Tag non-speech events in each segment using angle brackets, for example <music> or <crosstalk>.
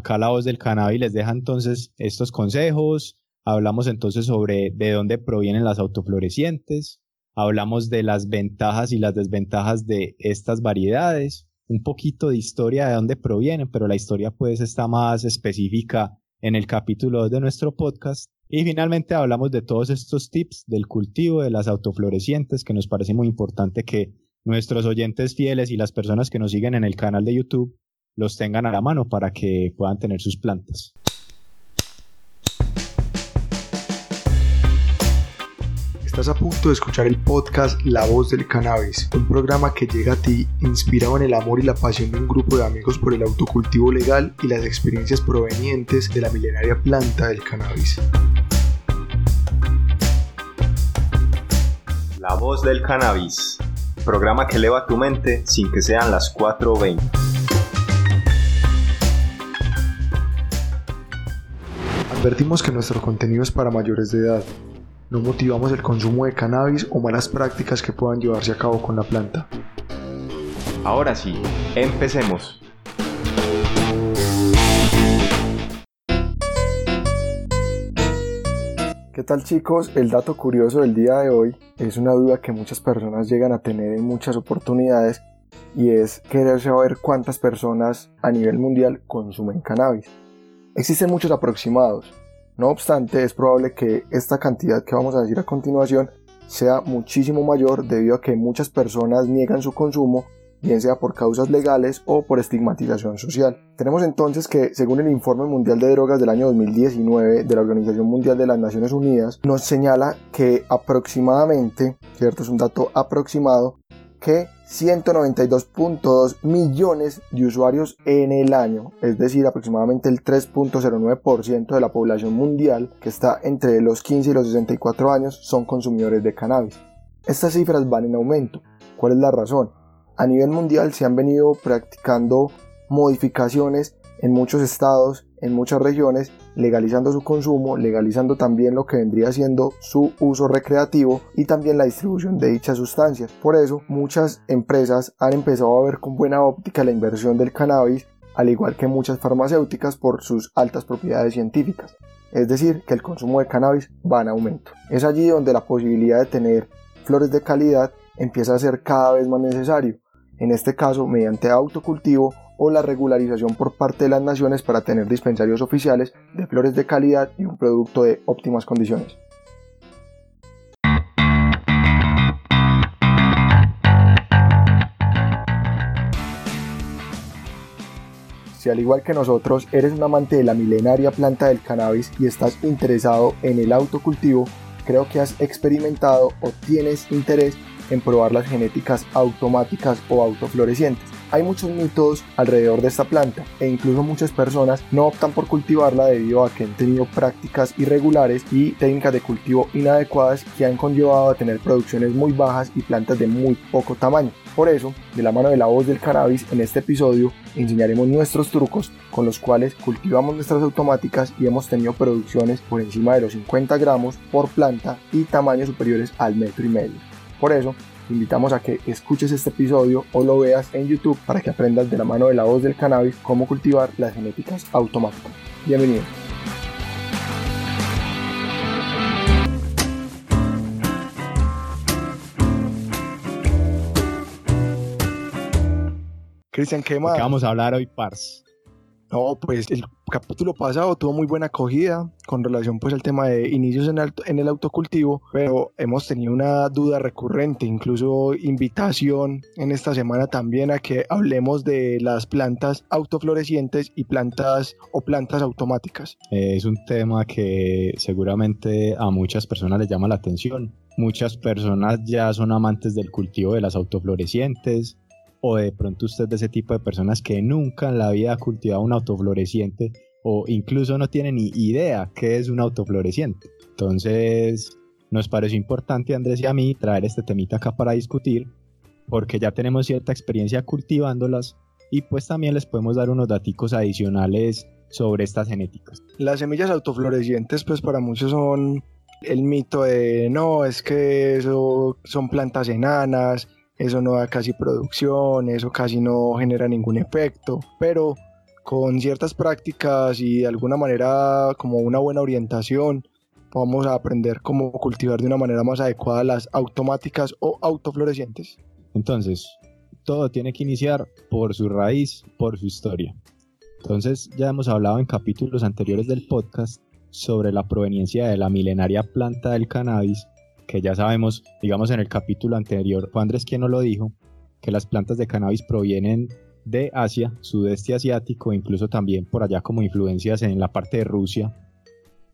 Acá la voz del cannabis les deja entonces estos consejos. Hablamos entonces sobre de dónde provienen las autoflorecientes. Hablamos de las ventajas y las desventajas de estas variedades. Un poquito de historia de dónde provienen, pero la historia pues está más específica en el capítulo 2 de nuestro podcast. Y finalmente hablamos de todos estos tips del cultivo de las autoflorecientes que nos parece muy importante que nuestros oyentes fieles y las personas que nos siguen en el canal de YouTube los tengan a la mano para que puedan tener sus plantas. Estás a punto de escuchar el podcast La Voz del Cannabis, un programa que llega a ti inspirado en el amor y la pasión de un grupo de amigos por el autocultivo legal y las experiencias provenientes de la milenaria planta del cannabis. La Voz del Cannabis, programa que eleva tu mente sin que sean las 4.20. Advertimos que nuestro contenido es para mayores de edad. No motivamos el consumo de cannabis o malas prácticas que puedan llevarse a cabo con la planta. Ahora sí, empecemos. ¿Qué tal chicos? El dato curioso del día de hoy es una duda que muchas personas llegan a tener en muchas oportunidades y es querer saber cuántas personas a nivel mundial consumen cannabis. Existen muchos aproximados, no obstante es probable que esta cantidad que vamos a decir a continuación sea muchísimo mayor debido a que muchas personas niegan su consumo bien sea por causas legales o por estigmatización social. Tenemos entonces que, según el Informe Mundial de Drogas del año 2019 de la Organización Mundial de las Naciones Unidas, nos señala que aproximadamente, cierto, es un dato aproximado, que 192.2 millones de usuarios en el año, es decir, aproximadamente el 3.09% de la población mundial que está entre los 15 y los 64 años son consumidores de cannabis. Estas cifras van en aumento. ¿Cuál es la razón? A nivel mundial se han venido practicando modificaciones en muchos estados, en muchas regiones, legalizando su consumo, legalizando también lo que vendría siendo su uso recreativo y también la distribución de dichas sustancias. Por eso, muchas empresas han empezado a ver con buena óptica la inversión del cannabis, al igual que muchas farmacéuticas por sus altas propiedades científicas. Es decir, que el consumo de cannabis va en aumento. Es allí donde la posibilidad de tener flores de calidad empieza a ser cada vez más necesario, en este caso mediante autocultivo o la regularización por parte de las naciones para tener dispensarios oficiales de flores de calidad y un producto de óptimas condiciones. Si al igual que nosotros eres un amante de la milenaria planta del cannabis y estás interesado en el autocultivo, creo que has experimentado o tienes interés en probar las genéticas automáticas o autoflorecientes. Hay muchos mitos alrededor de esta planta e incluso muchas personas no optan por cultivarla debido a que han tenido prácticas irregulares y técnicas de cultivo inadecuadas que han conllevado a tener producciones muy bajas y plantas de muy poco tamaño. Por eso, de la mano de la voz del cannabis, en este episodio enseñaremos nuestros trucos con los cuales cultivamos nuestras automáticas y hemos tenido producciones por encima de los 50 gramos por planta y tamaños superiores al metro y medio. Por eso, invitamos a que escuches este episodio o lo veas en YouTube para que aprendas de la mano de la voz del cannabis cómo cultivar las genéticas automáticas. Bienvenido. Cristian, ¿qué más? ¿Qué vamos a hablar hoy, Pars? No, pues el capítulo pasado tuvo muy buena acogida con relación pues al tema de inicios en el, en el autocultivo, pero hemos tenido una duda recurrente, incluso invitación en esta semana también a que hablemos de las plantas autoflorecientes y plantas o plantas automáticas. Es un tema que seguramente a muchas personas les llama la atención. Muchas personas ya son amantes del cultivo de las autoflorecientes, o de pronto usted de ese tipo de personas que nunca en la vida ha cultivado un autofloreciente o incluso no tiene ni idea qué es un autofloreciente. Entonces, nos pareció importante, Andrés y a mí, traer este temita acá para discutir, porque ya tenemos cierta experiencia cultivándolas y pues también les podemos dar unos datos adicionales sobre estas genéticas. Las semillas autoflorecientes, pues para muchos son el mito de no, es que son plantas enanas, eso no da casi producción, eso casi no genera ningún efecto, pero con ciertas prácticas y de alguna manera como una buena orientación vamos a aprender cómo cultivar de una manera más adecuada las automáticas o autoflorecientes. Entonces, todo tiene que iniciar por su raíz, por su historia. Entonces, ya hemos hablado en capítulos anteriores del podcast sobre la proveniencia de la milenaria planta del cannabis, que ya sabemos, digamos en el capítulo anterior, fue Andrés quien nos lo dijo, que las plantas de cannabis provienen de Asia, sudeste asiático, incluso también por allá como influencias en la parte de Rusia.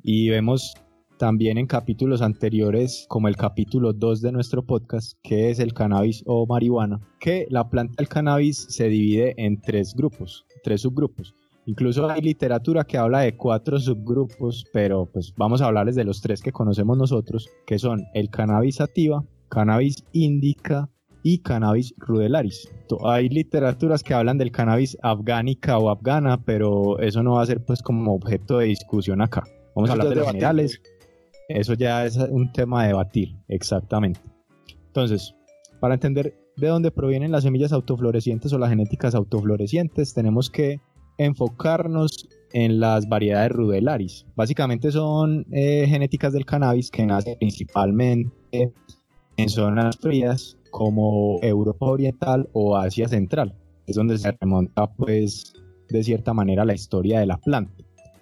Y vemos también en capítulos anteriores, como el capítulo 2 de nuestro podcast, que es el cannabis o marihuana, que la planta del cannabis se divide en tres grupos, tres subgrupos. Incluso hay literatura que habla de cuatro subgrupos, pero pues vamos a hablarles de los tres que conocemos nosotros, que son el cannabis sativa, cannabis indica y cannabis rudelaris. Hay literaturas que hablan del cannabis afgánica o afgana, pero eso no va a ser pues como objeto de discusión acá. Vamos a hablar de los generales. Eso ya es un tema a debatir, exactamente. Entonces, para entender de dónde provienen las semillas autoflorecientes o las genéticas autoflorecientes, tenemos que enfocarnos en las variedades rudelaris. Básicamente son eh, genéticas del cannabis que nacen principalmente en zonas frías como Europa Oriental o Asia Central. Es donde se remonta pues de cierta manera la historia de la planta.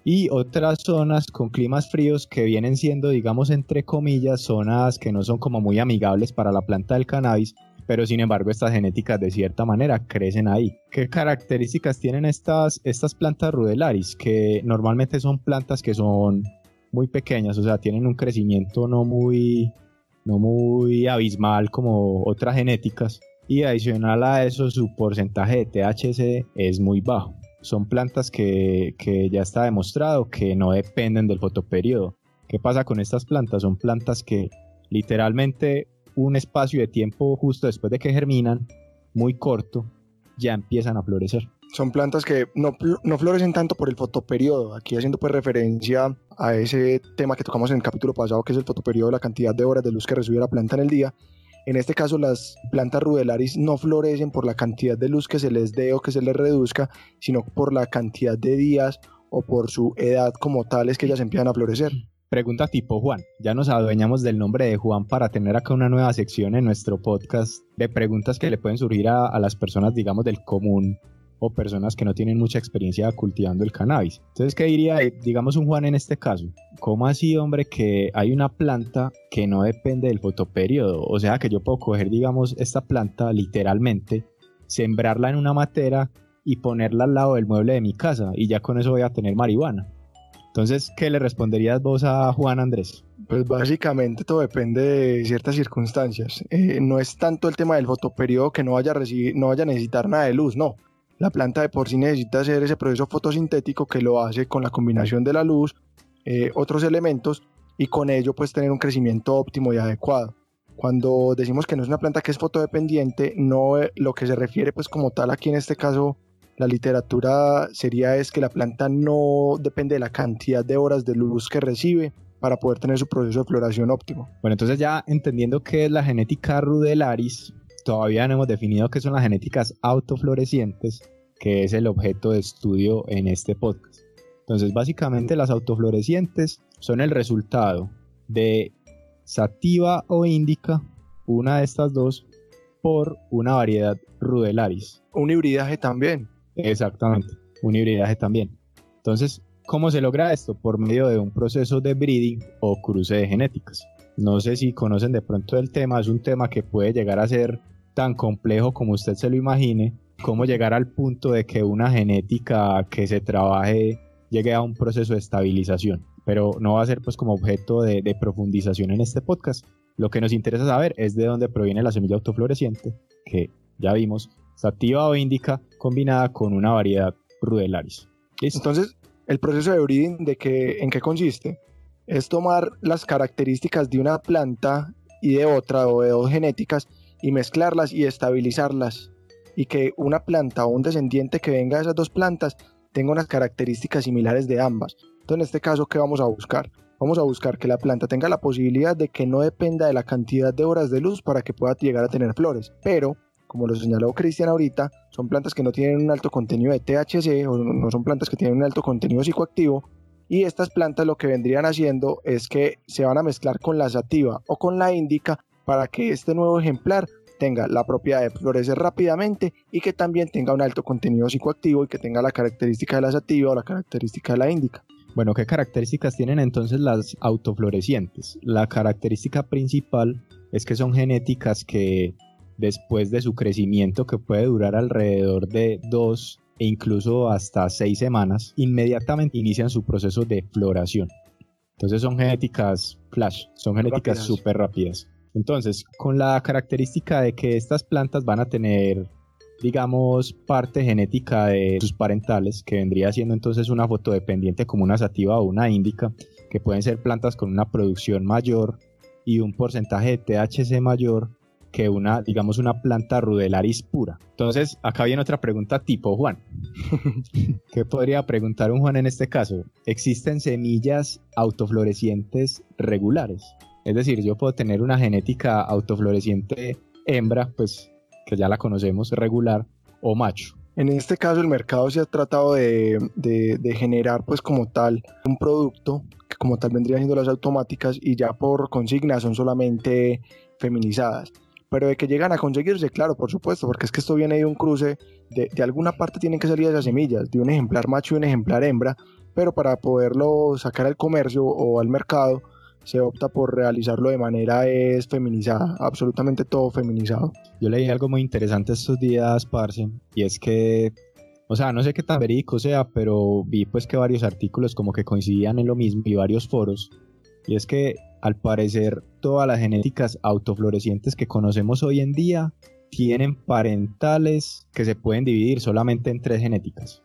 Y otras zonas con climas fríos que vienen siendo, digamos, entre comillas, zonas que no son como muy amigables para la planta del cannabis, pero sin embargo estas genéticas de cierta manera crecen ahí. ¿Qué características tienen estas, estas plantas rudelaris? Que normalmente son plantas que son muy pequeñas, o sea, tienen un crecimiento no muy, no muy abismal como otras genéticas. Y adicional a eso, su porcentaje de THC es muy bajo. Son plantas que, que ya está demostrado que no dependen del fotoperiodo. ¿Qué pasa con estas plantas? Son plantas que literalmente un espacio de tiempo justo después de que germinan, muy corto, ya empiezan a florecer. Son plantas que no, no florecen tanto por el fotoperiodo, aquí haciendo pues referencia a ese tema que tocamos en el capítulo pasado, que es el fotoperiodo, la cantidad de horas de luz que recibe la planta en el día. En este caso, las plantas rudelaris no florecen por la cantidad de luz que se les dé o que se les reduzca, sino por la cantidad de días o por su edad como tales que ellas empiezan a florecer. Pregunta tipo Juan. Ya nos adueñamos del nombre de Juan para tener acá una nueva sección en nuestro podcast de preguntas que le pueden surgir a, a las personas, digamos, del común o personas que no tienen mucha experiencia cultivando el cannabis. Entonces, ¿qué diría, digamos, un Juan en este caso? ¿Cómo así, hombre, que hay una planta que no depende del fotoperiodo? O sea, que yo puedo coger, digamos, esta planta literalmente, sembrarla en una matera y ponerla al lado del mueble de mi casa y ya con eso voy a tener marihuana. Entonces, ¿qué le responderías vos a Juan Andrés? Pues básicamente todo depende de ciertas circunstancias. Eh, no es tanto el tema del fotoperiodo que no vaya, a recibir, no vaya a necesitar nada de luz, no. La planta de por sí necesita hacer ese proceso fotosintético que lo hace con la combinación de la luz, eh, otros elementos y con ello pues tener un crecimiento óptimo y adecuado. Cuando decimos que no es una planta que es fotodependiente, no eh, lo que se refiere pues como tal aquí en este caso la literatura sería es que la planta no depende de la cantidad de horas de luz que recibe para poder tener su proceso de floración óptimo. Bueno, entonces ya entendiendo qué es la genética rudelaris, todavía no hemos definido qué son las genéticas autoflorecientes, que es el objeto de estudio en este podcast. Entonces, básicamente las autoflorecientes son el resultado de sativa o índica, una de estas dos, por una variedad rudelaris. Un hibridaje también. Exactamente, un hibridaje también. Entonces, ¿cómo se logra esto? Por medio de un proceso de breeding o cruce de genéticas. No sé si conocen de pronto el tema, es un tema que puede llegar a ser tan complejo como usted se lo imagine, cómo llegar al punto de que una genética que se trabaje llegue a un proceso de estabilización. Pero no va a ser pues como objeto de, de profundización en este podcast. Lo que nos interesa saber es de dónde proviene la semilla autofloreciente, que ya vimos sativa o índica combinada con una variedad rudelaris. Entonces, el proceso de breeding, ¿de que, ¿en qué consiste? Es tomar las características de una planta y de otra o de dos genéticas y mezclarlas y estabilizarlas y que una planta o un descendiente que venga de esas dos plantas tenga unas características similares de ambas. Entonces, en este caso, ¿qué vamos a buscar? Vamos a buscar que la planta tenga la posibilidad de que no dependa de la cantidad de horas de luz para que pueda llegar a tener flores, pero como lo señaló Cristian ahorita, son plantas que no tienen un alto contenido de THC o no son plantas que tienen un alto contenido psicoactivo y estas plantas lo que vendrían haciendo es que se van a mezclar con la sativa o con la índica para que este nuevo ejemplar tenga la propiedad de florecer rápidamente y que también tenga un alto contenido psicoactivo y que tenga la característica de la sativa o la característica de la índica. Bueno, ¿qué características tienen entonces las autoflorecientes? La característica principal es que son genéticas que después de su crecimiento, que puede durar alrededor de dos e incluso hasta seis semanas, inmediatamente inician su proceso de floración. Entonces son genéticas flash, son genéticas súper rápidas. Entonces, con la característica de que estas plantas van a tener, digamos, parte genética de sus parentales, que vendría siendo entonces una fotodependiente como una sativa o una índica, que pueden ser plantas con una producción mayor y un porcentaje de THC mayor que una, digamos, una planta rudelaris pura. Entonces, acá viene otra pregunta tipo Juan. <laughs> ¿Qué podría preguntar un Juan en este caso? ¿Existen semillas autoflorecientes regulares? Es decir, yo puedo tener una genética autofloreciente hembra, pues que ya la conocemos, regular, o macho. En este caso el mercado se ha tratado de, generar pues como tal un producto que como tal vendría siendo las automáticas y ya por consigna son solamente feminizadas pero de que llegan a conseguirse, claro, por supuesto, porque es que esto viene de un cruce, de, de alguna parte tienen que salir esas semillas, de un ejemplar macho y un ejemplar hembra, pero para poderlo sacar al comercio o al mercado, se opta por realizarlo de manera es feminizada, absolutamente todo feminizado. Yo leí algo muy interesante estos días, Parce, y es que, o sea, no sé qué tan verídico sea, pero vi pues que varios artículos como que coincidían en lo mismo y varios foros, y es que al parecer todas las genéticas autoflorecientes que conocemos hoy en día tienen parentales que se pueden dividir solamente en tres genéticas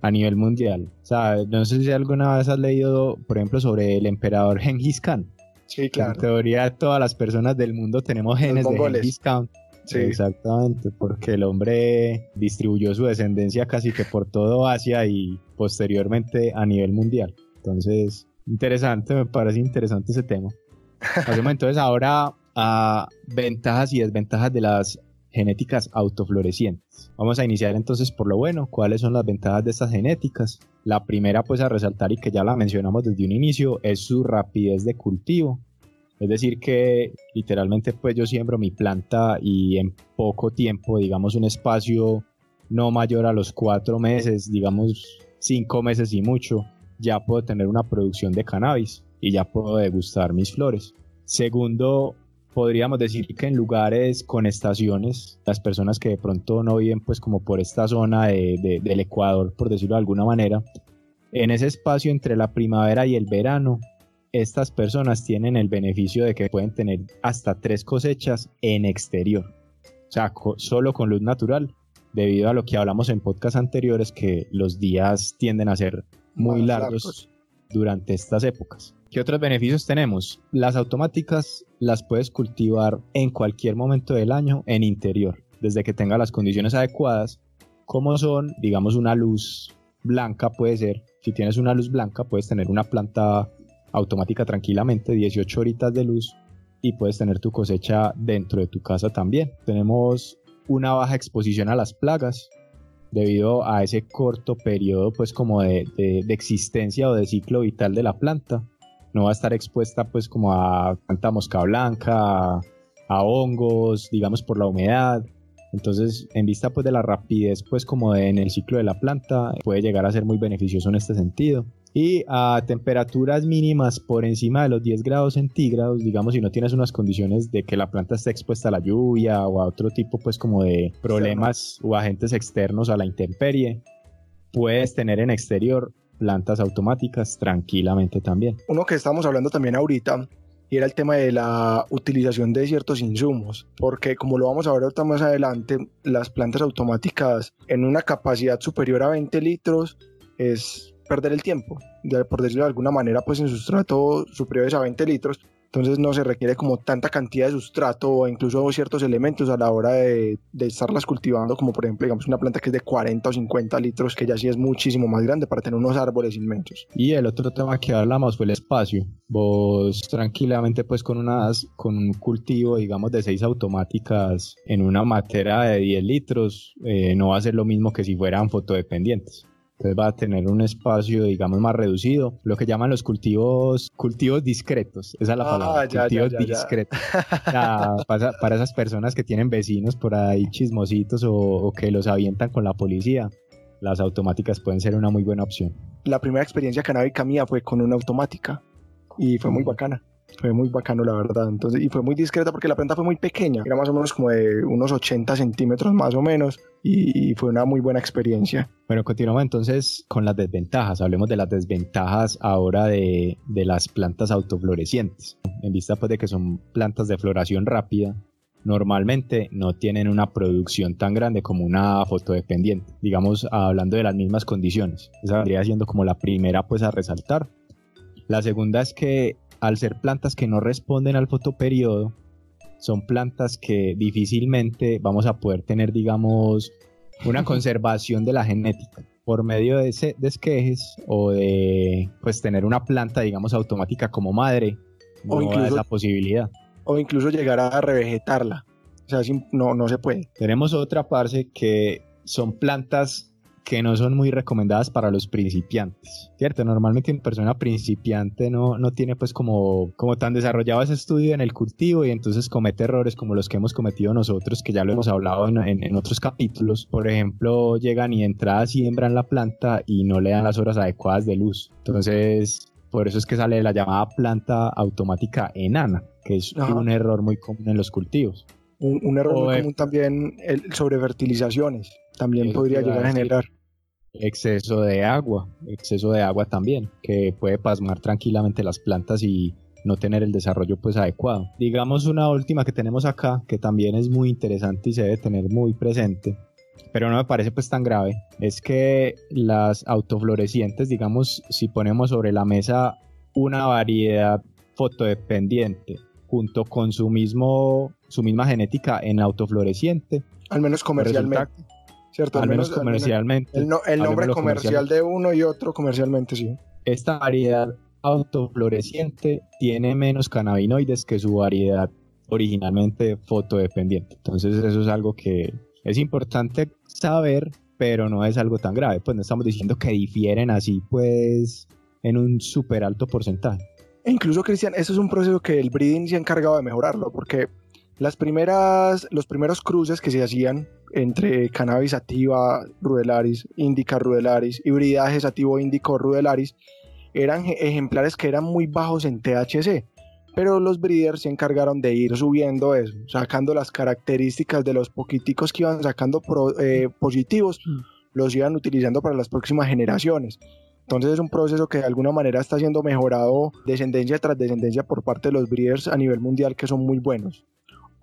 a nivel mundial. O sea, no sé si alguna vez has leído, por ejemplo, sobre el emperador Genghis Khan. Sí, claro. En teoría, todas las personas del mundo tenemos genes de Genghis Khan. Sí. Exactamente, porque el hombre distribuyó su descendencia casi que por todo Asia y posteriormente a nivel mundial. Entonces, interesante, me parece interesante ese tema. Entonces ahora a ventajas y desventajas de las genéticas autoflorecientes. Vamos a iniciar entonces por lo bueno, cuáles son las ventajas de estas genéticas. La primera pues a resaltar y que ya la mencionamos desde un inicio es su rapidez de cultivo. Es decir que literalmente pues yo siembro mi planta y en poco tiempo, digamos un espacio no mayor a los cuatro meses, digamos cinco meses y mucho, ya puedo tener una producción de cannabis y ya puedo degustar mis flores. Segundo, podríamos decir que en lugares con estaciones, las personas que de pronto no viven pues como por esta zona del Ecuador, por decirlo de alguna manera, en ese espacio entre la primavera y el verano, estas personas tienen el beneficio de que pueden tener hasta tres cosechas en exterior, o sea, solo con luz natural, debido a lo que hablamos en podcast anteriores, que los días tienden a ser muy largos durante estas épocas. ¿Qué otros beneficios tenemos? Las automáticas las puedes cultivar en cualquier momento del año en interior, desde que tenga las condiciones adecuadas, como son, digamos, una luz blanca puede ser. Si tienes una luz blanca, puedes tener una planta automática tranquilamente, 18 horitas de luz, y puedes tener tu cosecha dentro de tu casa también. Tenemos una baja exposición a las plagas, debido a ese corto periodo pues como de, existencia o de ciclo vital de la planta. No va a estar expuesta pues como a tanta mosca blanca, a, hongos, digamos por la humedad. Entonces, en vista pues de la rapidez pues como en el ciclo de la planta, puede llegar a ser muy beneficioso en este sentido y a temperaturas mínimas por encima de los 10 grados centígrados, digamos si no tienes unas condiciones de que la planta esté expuesta a la lluvia o a otro tipo pues como de problemas o agentes externos a la intemperie, puedes tener en exterior plantas automáticas tranquilamente también. Uno que estamos hablando también ahorita y era el tema de la utilización de ciertos insumos, porque como lo vamos a ver ahorita más adelante, las plantas automáticas en una capacidad superior a 20 litros es perder el tiempo, por decirlo de alguna manera, pues en sustrato superiores a 20 litros, entonces no se requiere como tanta cantidad de sustrato o incluso ciertos elementos a la hora de, estarlas cultivando, como por ejemplo, digamos, una planta que es de 40 o 50 litros, que ya sí es muchísimo más grande para tener unos árboles inmensos. Y el otro tema que hablamos fue el espacio. Vos tranquilamente pues con, unas, con un cultivo, digamos, de 6 automáticas en una matera de 10 litros, eh, no va a ser lo mismo que si fueran fotodependientes. Entonces va a tener un espacio, digamos, más reducido. Lo que llaman los cultivos, cultivos discretos. Esa es la ah, palabra. cultivos discretos. <laughs> para, para, esas personas que tienen vecinos por ahí chismositos o, que los avientan con la policía, las automáticas pueden ser una muy buena opción. La primera experiencia canábica mía fue con una automática y fue muy bacana. Fue muy bacano, la verdad. Entonces, y fue muy discreta porque la planta fue muy pequeña. Era más o menos como de unos 80 centímetros más o menos. Y, fue una muy buena experiencia. Bueno, continuamos entonces con las desventajas. Hablemos de las desventajas ahora de, de las plantas autoflorecientes. En vista pues de que son plantas de floración rápida, normalmente no tienen una producción tan grande como una fotodependiente, digamos hablando de las mismas condiciones. Esa vendría siendo como la primera pues a resaltar. La segunda es que al ser plantas que no responden al fotoperiodo, son plantas que difícilmente vamos a poder tener, digamos, una <laughs> conservación de la genética por medio de, ese, de esquejes o de pues tener una planta, digamos, automática como madre, o incluso, la posibilidad. O incluso llegar a revegetarla. O sea, no, no se puede. Tenemos otra parte que son plantas que no son muy recomendadas para los principiantes, ¿cierto? Normalmente una persona principiante no, no tiene pues como, como tan desarrollado ese estudio en el cultivo y entonces comete errores como los que hemos cometido nosotros, que ya lo hemos hablado en, en, otros capítulos. Por ejemplo, llegan y entradas siembran la planta y no le dan las horas adecuadas de luz. Entonces, por eso es que sale la llamada planta automática enana, que es un error muy común en los cultivos. Un, error muy común también el, sobre fertilizaciones también podría llegar a generar. Exceso de agua, exceso de agua también, que puede pasmar tranquilamente las plantas y no tener el desarrollo pues adecuado. Digamos una última que tenemos acá, que también es muy interesante y se debe tener muy presente, pero no me parece pues tan grave, es que las autoflorecientes, digamos, si ponemos sobre la mesa una variedad fotodependiente junto con su mismo su misma genética en autofloreciente, al menos comercialmente. ¿Cierto? Al, menos, comercialmente. el, nombre comercial de uno y otro comercialmente, sí. Esta variedad autofloreciente tiene menos cannabinoides que su variedad originalmente fotodependiente. Entonces eso es algo que es importante saber, pero no es algo tan grave. Pues no estamos diciendo que difieren así, pues, en un súper alto porcentaje. E incluso, Cristian, eso es un proceso que el breeding se ha encargado de mejorarlo, porque las primeras, los primeros cruces que se hacían entre cannabis sativa rudelaris, indica rudelaris, hibridaje sativo índico rudelaris, eran ejemplares que eran muy bajos en THC, pero los breeders se encargaron de ir subiendo eso, sacando las características de los poquiticos que iban sacando eh, positivos, mm. los iban utilizando para las próximas generaciones. Entonces es un proceso que de alguna manera está siendo mejorado descendencia tras descendencia por parte de los breeders a nivel mundial que son muy buenos.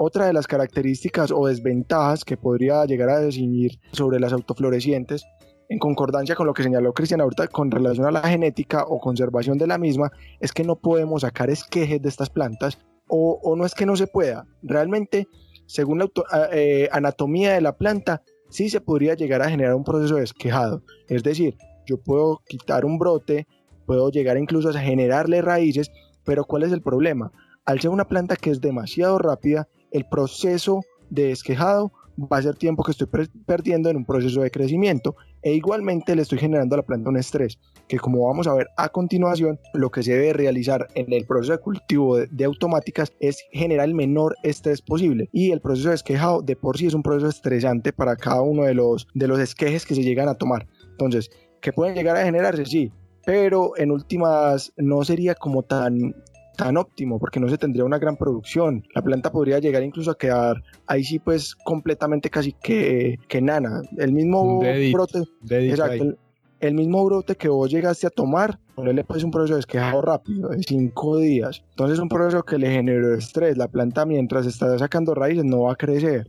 Otra de las características o desventajas que podría llegar a definir sobre las autoflorecientes, en concordancia con lo que señaló Cristian ahorita con relación a la genética o conservación de la misma, es que no podemos sacar esquejes de estas plantas o, no es que no se pueda. Realmente, según la eh, anatomía de la planta, sí se podría llegar a generar un proceso de esquejado. Es decir, yo puedo quitar un brote, puedo llegar incluso a generarle raíces, pero ¿cuál es el problema? Al ser una planta que es demasiado rápida, el proceso de esquejado va a ser tiempo que estoy perdiendo en un proceso de crecimiento e igualmente le estoy generando a la planta un estrés que como vamos a ver a continuación lo que se debe realizar en el proceso de cultivo de, automáticas es generar el menor estrés posible y el proceso de esquejado de por sí es un proceso estresante para cada uno de los de los esquejes que se llegan a tomar. Entonces que pueden llegar a generarse sí pero en últimas no sería como tan tan óptimo porque no se tendría una gran producción. La planta podría llegar incluso a quedar ahí sí pues completamente casi que, que nana. El mismo brote, exacto, el, mismo brote que vos llegaste a tomar, ponerle pues un proceso de esquejado rápido de cinco días. Entonces un proceso que le generó estrés. La planta mientras está sacando raíces no va a crecer.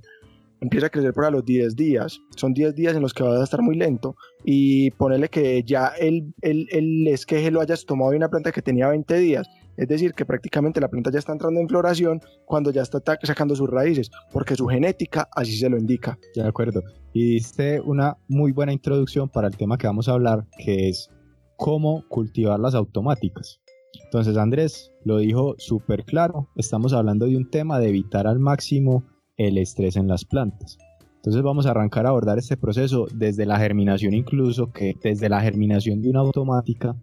empieza a crecer para los 10 días. Son 10 días en los que vas a estar muy lento y ponerle que ya el, el, el esqueje lo hayas tomado de una planta que tenía 20 días. Es decir, que prácticamente la planta ya está entrando en floración cuando ya está sacando sus raíces, porque su genética así se lo indica. De acuerdo. Y diste una muy buena introducción para el tema que vamos a hablar, que es cómo cultivar las automáticas. Entonces Andrés lo dijo súper claro, estamos hablando de un tema de evitar al máximo el estrés en las plantas. Entonces vamos a arrancar a abordar este proceso desde la germinación incluso, que desde la germinación de una automática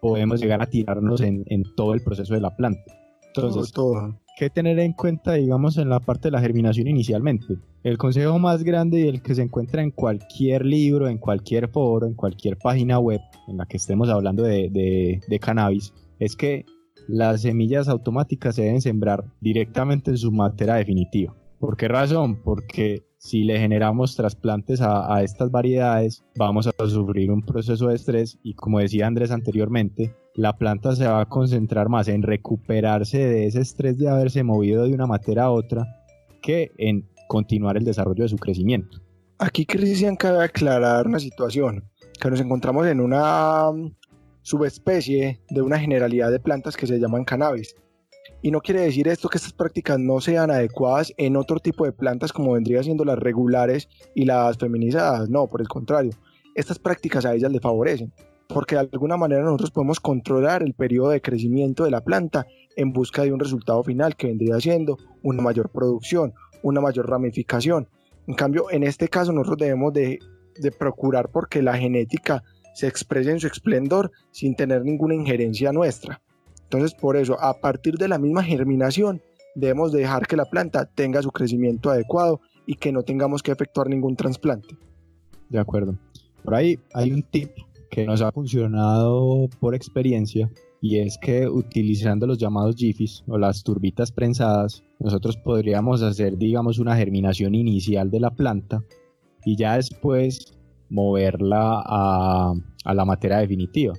podemos llegar a tirarnos en, todo el proceso de la planta. Entonces, todo, ¿qué tener en cuenta, digamos, en la parte de la germinación inicialmente? El consejo más grande y el que se encuentra en cualquier libro, en cualquier foro, en cualquier página web en la que estemos hablando de, de cannabis, es que las semillas automáticas se deben sembrar directamente en su materia definitiva. ¿Por qué razón? Porque si le generamos trasplantes a, estas variedades, vamos a sufrir un proceso de estrés y como decía Andrés anteriormente, la planta se va a concentrar más en recuperarse de ese estrés de haberse movido de una materia a otra que en continuar el desarrollo de su crecimiento. Aquí Cristian cabe aclarar una situación, que nos encontramos en una mm, subespecie de una generalidad de plantas que se llaman cannabis. Y no quiere decir esto que estas prácticas no sean adecuadas en otro tipo de plantas como vendría siendo las regulares y las feminizadas. No, por el contrario, estas prácticas a ellas le favorecen, porque de alguna manera nosotros podemos controlar el periodo de crecimiento de la planta en busca de un resultado final que vendría siendo una mayor producción, una mayor ramificación. En cambio, en este caso nosotros debemos de, de procurar porque la genética se exprese en su esplendor sin tener ninguna injerencia nuestra. Entonces, por eso, a partir de la misma germinación, debemos dejar que la planta tenga su crecimiento adecuado y que no tengamos que efectuar ningún trasplante. De acuerdo. Por ahí hay un tip que nos ha funcionado por experiencia y es que utilizando los llamados GIFIs o las turbitas prensadas, nosotros podríamos hacer, digamos, una germinación inicial de la planta y ya después moverla a, a la materia definitiva.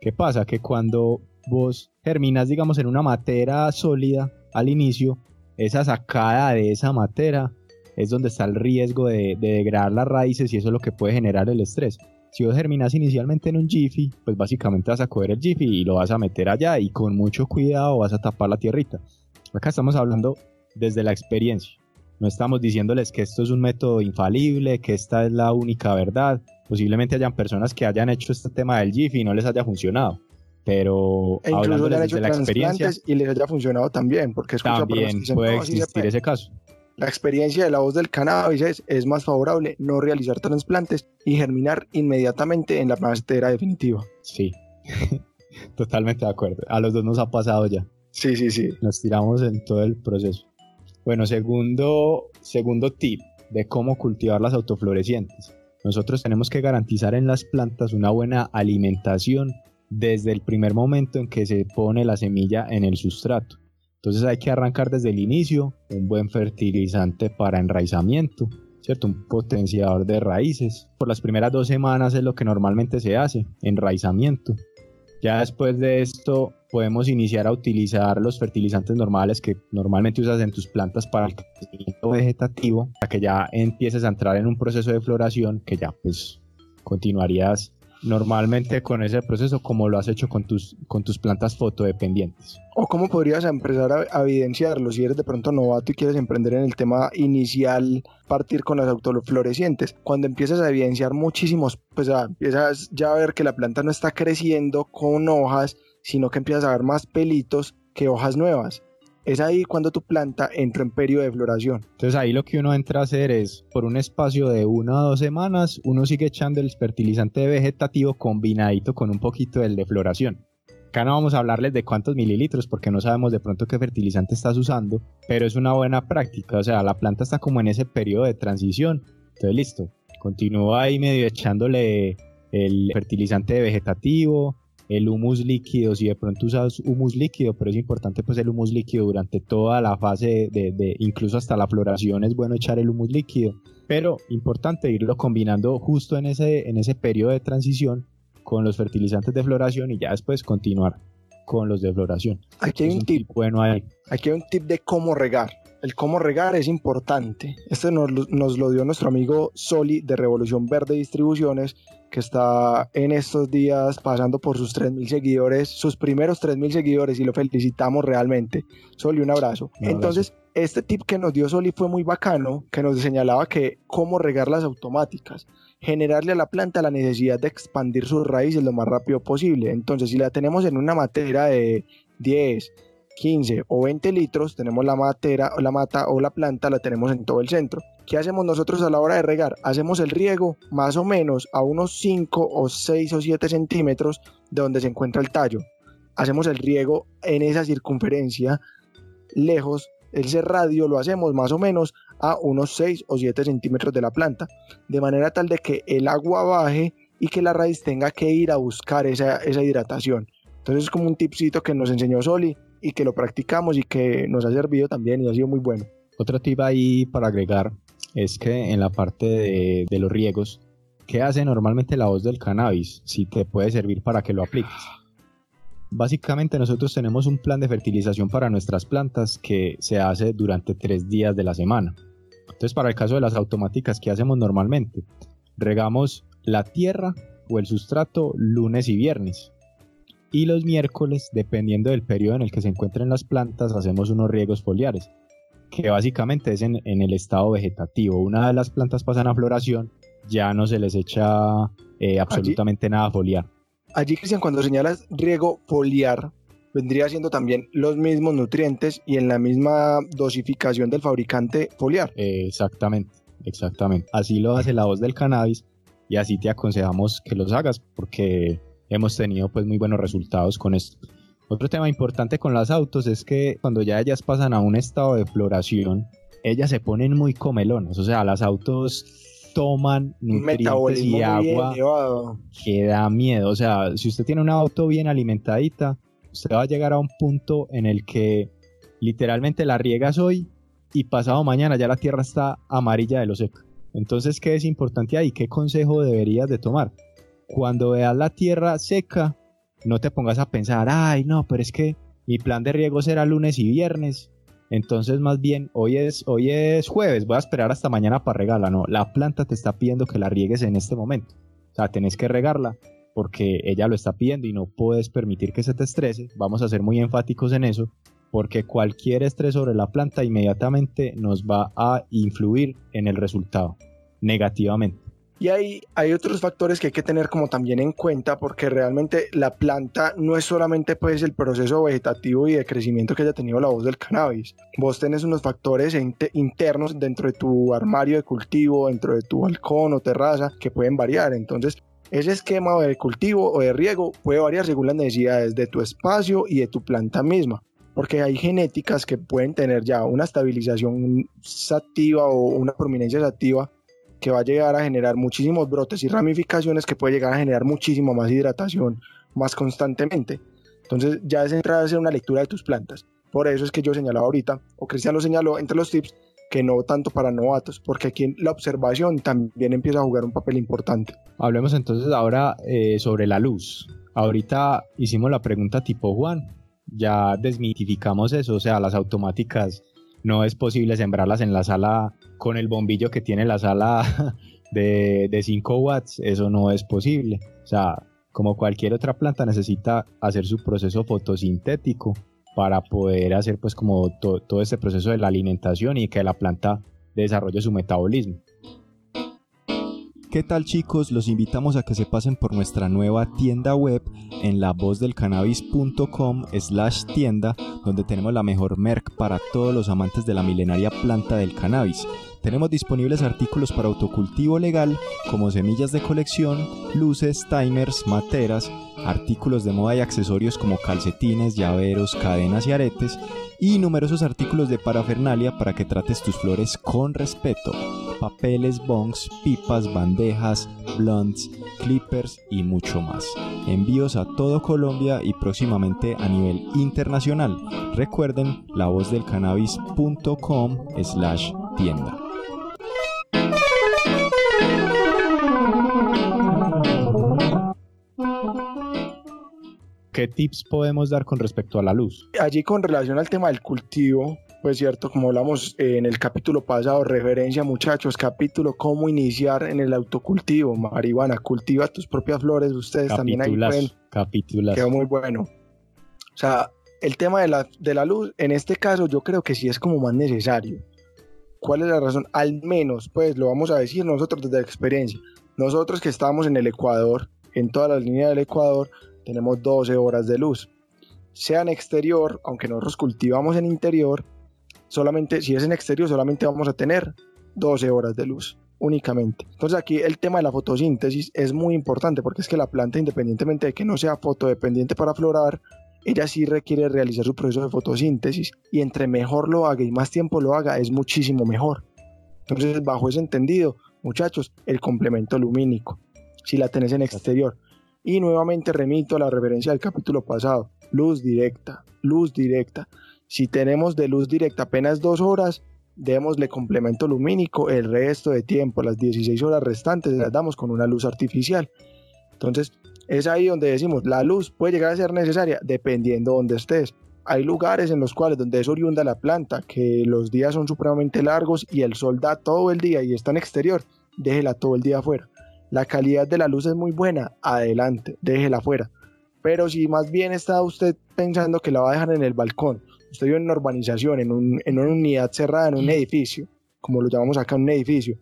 ¿Qué pasa? Que cuando vos germinas, digamos, en una materia sólida al inicio, esa sacada de esa materia es donde está el riesgo de, degradar las raíces y eso es lo que puede generar el estrés. Si vos germinas inicialmente en un jiffy, pues básicamente vas a coger el jiffy y lo vas a meter allá y con mucho cuidado vas a tapar la tierrita. Acá estamos hablando desde la experiencia. No estamos diciéndoles que esto es un método infalible, que esta es la única verdad. Posiblemente hayan personas que hayan hecho este tema del jiffy y no les haya funcionado pero e hablando de la experiencia y les haya funcionado también porque también puede existir ese caso. La experiencia de la voz del cannabis es, es más favorable no realizar trasplantes y germinar inmediatamente en la plantera definitiva. Sí <laughs> totalmente de acuerdo. A los dos nos ha pasado ya. Sí sí sí. Nos tiramos en todo el proceso. Bueno segundo segundo tip de cómo cultivar las autoflorecientes. Nosotros tenemos que garantizar en las plantas una buena alimentación desde el primer momento en que se pone la semilla en el sustrato. Entonces hay que arrancar desde el inicio un buen fertilizante para enraizamiento, ¿cierto? Un potenciador de raíces. Por las primeras dos semanas es lo que normalmente se hace, enraizamiento. Ya después de esto podemos iniciar a utilizar los fertilizantes normales que normalmente usas en tus plantas para el crecimiento vegetativo, para que ya empieces a entrar en un proceso de floración que ya pues continuarías normalmente con ese proceso como lo has hecho con tus, con tus plantas fotodependientes. ¿O cómo podrías empezar a, evidenciarlo si eres de pronto novato y quieres emprender en el tema inicial, partir con las autoflorecientes? Cuando empiezas a evidenciar muchísimos, pues empiezas ya a ver que la planta no está creciendo con hojas, sino que empiezas a ver más pelitos que hojas nuevas es ahí cuando tu planta entra en periodo de floración. Entonces ahí lo que uno entra a hacer es, por un espacio de una o dos semanas, uno sigue echando el fertilizante vegetativo combinadito con un poquito del de floración. Acá no vamos a hablarles de cuántos mililitros porque no sabemos de pronto qué fertilizante estás usando, pero es una buena práctica, o sea, la planta está como en ese periodo de transición. Entonces listo, continúa ahí medio echándole el fertilizante vegetativo, el humus líquido, si de pronto usas humus líquido, pero es importante pues el humus líquido durante toda la fase de, incluso hasta la floración es bueno echar el humus líquido, pero importante irlo combinando justo en ese, en ese periodo de transición con los fertilizantes de floración y ya después continuar con los de floración. Aquí hay un tip, bueno ahí. Aquí hay un tip de cómo regar. El cómo regar es importante. Este nos, nos, lo dio nuestro amigo Soli de Revolución Verde Distribuciones, que está en estos días pasando por sus 3.000 seguidores, sus primeros 3.000 seguidores, y lo felicitamos realmente. Soli, un abrazo. Entonces, este tip que nos dio Soli fue muy bacano, que nos señalaba que cómo regar las automáticas, generarle a la planta la necesidad de expandir sus raíces lo más rápido posible. Entonces, si la tenemos en una materia de 10, 15 o 20 litros, tenemos la matera o la mata o la planta, la tenemos en todo el centro. ¿Qué hacemos nosotros a la hora de regar? Hacemos el riego más o menos a unos 5 o 6 o 7 centímetros de donde se encuentra el tallo. Hacemos el riego en esa circunferencia lejos. Ese radio lo hacemos más o menos a unos 6 o 7 centímetros de la planta, de manera tal de que el agua baje y que la raíz tenga que ir a buscar esa, esa hidratación. Entonces es como un tipcito que nos enseñó Soli y que lo practicamos y que nos ha servido también y ha sido muy bueno. Otro tip ahí para agregar es que en la parte de, de los riegos, ¿qué hace normalmente la voz del cannabis? Si te puede servir para que lo apliques. Básicamente nosotros tenemos un plan de fertilización para nuestras plantas que se hace durante tres días de la semana. Entonces para el caso de las automáticas, ¿qué hacemos normalmente? Regamos la tierra o el sustrato lunes y viernes y los miércoles, dependiendo del periodo en el que se encuentren las plantas, hacemos unos riegos foliares, que básicamente es en, el estado vegetativo. Una de las plantas pasan a floración, ya no se les echa eh, absolutamente nada foliar. Allí, Cristian, cuando señalas riego foliar, vendría siendo también los mismos nutrientes y en la misma dosificación del fabricante foliar. exactamente, exactamente. Así lo hace la voz del cannabis y así te aconsejamos que los hagas porque hemos tenido pues muy buenos resultados con esto. Otro tema importante con las autos es que cuando ya ellas pasan a un estado de floración, ellas se ponen muy comelonas, o sea, las autos toman nutrientes y agua que da miedo, o sea, si usted tiene un auto bien alimentadita, usted va a llegar a un punto en el que literalmente la riegas hoy y pasado mañana ya la tierra está amarilla de lo seco. Entonces, ¿qué es importante ahí? ¿Qué consejo deberías de tomar? Cuando veas la tierra seca, no te pongas a pensar, ay, no, pero es que mi plan de riego será lunes y viernes. Entonces, más bien, hoy es, hoy es jueves, voy a esperar hasta mañana para regarla. No, la planta te está pidiendo que la riegues en este momento. O sea, tenés que regarla porque ella lo está pidiendo y no puedes permitir que se te estrese. Vamos a ser muy enfáticos en eso porque cualquier estrés sobre la planta inmediatamente nos va a influir en el resultado negativamente. Y ahí hay otros factores que hay que tener como también en cuenta porque realmente la planta no es solamente pues el proceso vegetativo y de crecimiento que haya tenido la voz del cannabis. Vos tenés unos factores internos dentro de tu armario de cultivo, dentro de tu balcón o terraza que pueden variar. Entonces ese esquema de cultivo o de riego puede variar según las necesidades de tu espacio y de tu planta misma porque hay genéticas que pueden tener ya una estabilización sativa o una prominencia sativa que va a llegar a generar muchísimos brotes y ramificaciones que puede llegar a generar muchísimo más hidratación más constantemente. Entonces ya es entrar a hacer una lectura de tus plantas. Por eso es que yo señalaba ahorita, o Cristian lo señaló entre los tips, que no tanto para novatos, porque aquí la observación también empieza a jugar un papel importante. Hablemos entonces ahora eh, sobre la luz. Ahorita hicimos la pregunta tipo Juan, ya desmitificamos eso, o sea, las automáticas no es posible sembrarlas en la sala con el bombillo que tiene la sala <laughs> de, de 5 watts, eso no es posible. O sea, como cualquier otra planta necesita hacer su proceso fotosintético para poder hacer pues como todo este proceso de la alimentación y que la planta desarrolle su metabolismo. ¿Qué tal chicos? Los invitamos a que se pasen por nuestra nueva tienda web en lavozdelcannabis.com slash tienda donde tenemos la mejor merc para todos los amantes de la milenaria planta del cannabis. Tenemos disponibles artículos para autocultivo legal como semillas de colección, luces, timers, materas, artículos de moda y accesorios como calcetines, llaveros, cadenas y aretes y numerosos artículos de parafernalia para que trates tus flores con respeto. Papeles, bongs, pipas, bandejas, blunts, clippers y mucho más. Envíos a todo Colombia y próximamente a nivel internacional. Recuerden la voz del cannabis.com slash tienda. ¿Qué tips podemos dar con respecto a la luz? Allí con relación al tema del cultivo, pues cierto, como hablamos eh, en el capítulo pasado, referencia muchachos, capítulo cómo iniciar en el autocultivo, marihuana, cultiva tus propias flores, ustedes también ahí pueden. Capítulas. Quedó muy bueno. O sea, el tema de la, de la luz, en este caso yo creo que sí es como más necesario. ¿Cuál es la razón? Al menos, pues lo vamos a decir nosotros desde la experiencia. Nosotros que estamos en el Ecuador, en toda la línea del Ecuador, tenemos 12 horas de luz. Sea en exterior, aunque nosotros cultivamos en interior, solamente, si es en exterior, solamente vamos a tener 12 horas de luz únicamente. Entonces aquí el tema de la fotosíntesis es muy importante porque es que la planta, independientemente de que no sea fotodependiente para florar, ella sí requiere realizar su proceso de fotosíntesis y entre mejor lo haga y más tiempo lo haga es muchísimo mejor. Entonces bajo ese entendido, muchachos, el complemento lumínico, si la tenés en exterior. Y nuevamente remito a la referencia del capítulo pasado, luz directa, luz directa. Si tenemos de luz directa apenas dos horas, démosle complemento lumínico el resto de tiempo, las 16 horas restantes las damos con una luz artificial. Entonces, es ahí donde decimos, la luz puede llegar a ser necesaria dependiendo donde estés. Hay lugares en los cuales donde es oriunda la planta, que los días son supremamente largos y el sol da todo el día y está en exterior, déjela todo el día afuera. La calidad de la luz es muy buena, adelante, déjela afuera. Pero si más bien está usted pensando que la va a dejar en el balcón usted vive en una urbanización, en, una unidad cerrada, en un edificio, como lo llamamos acá, un edificio,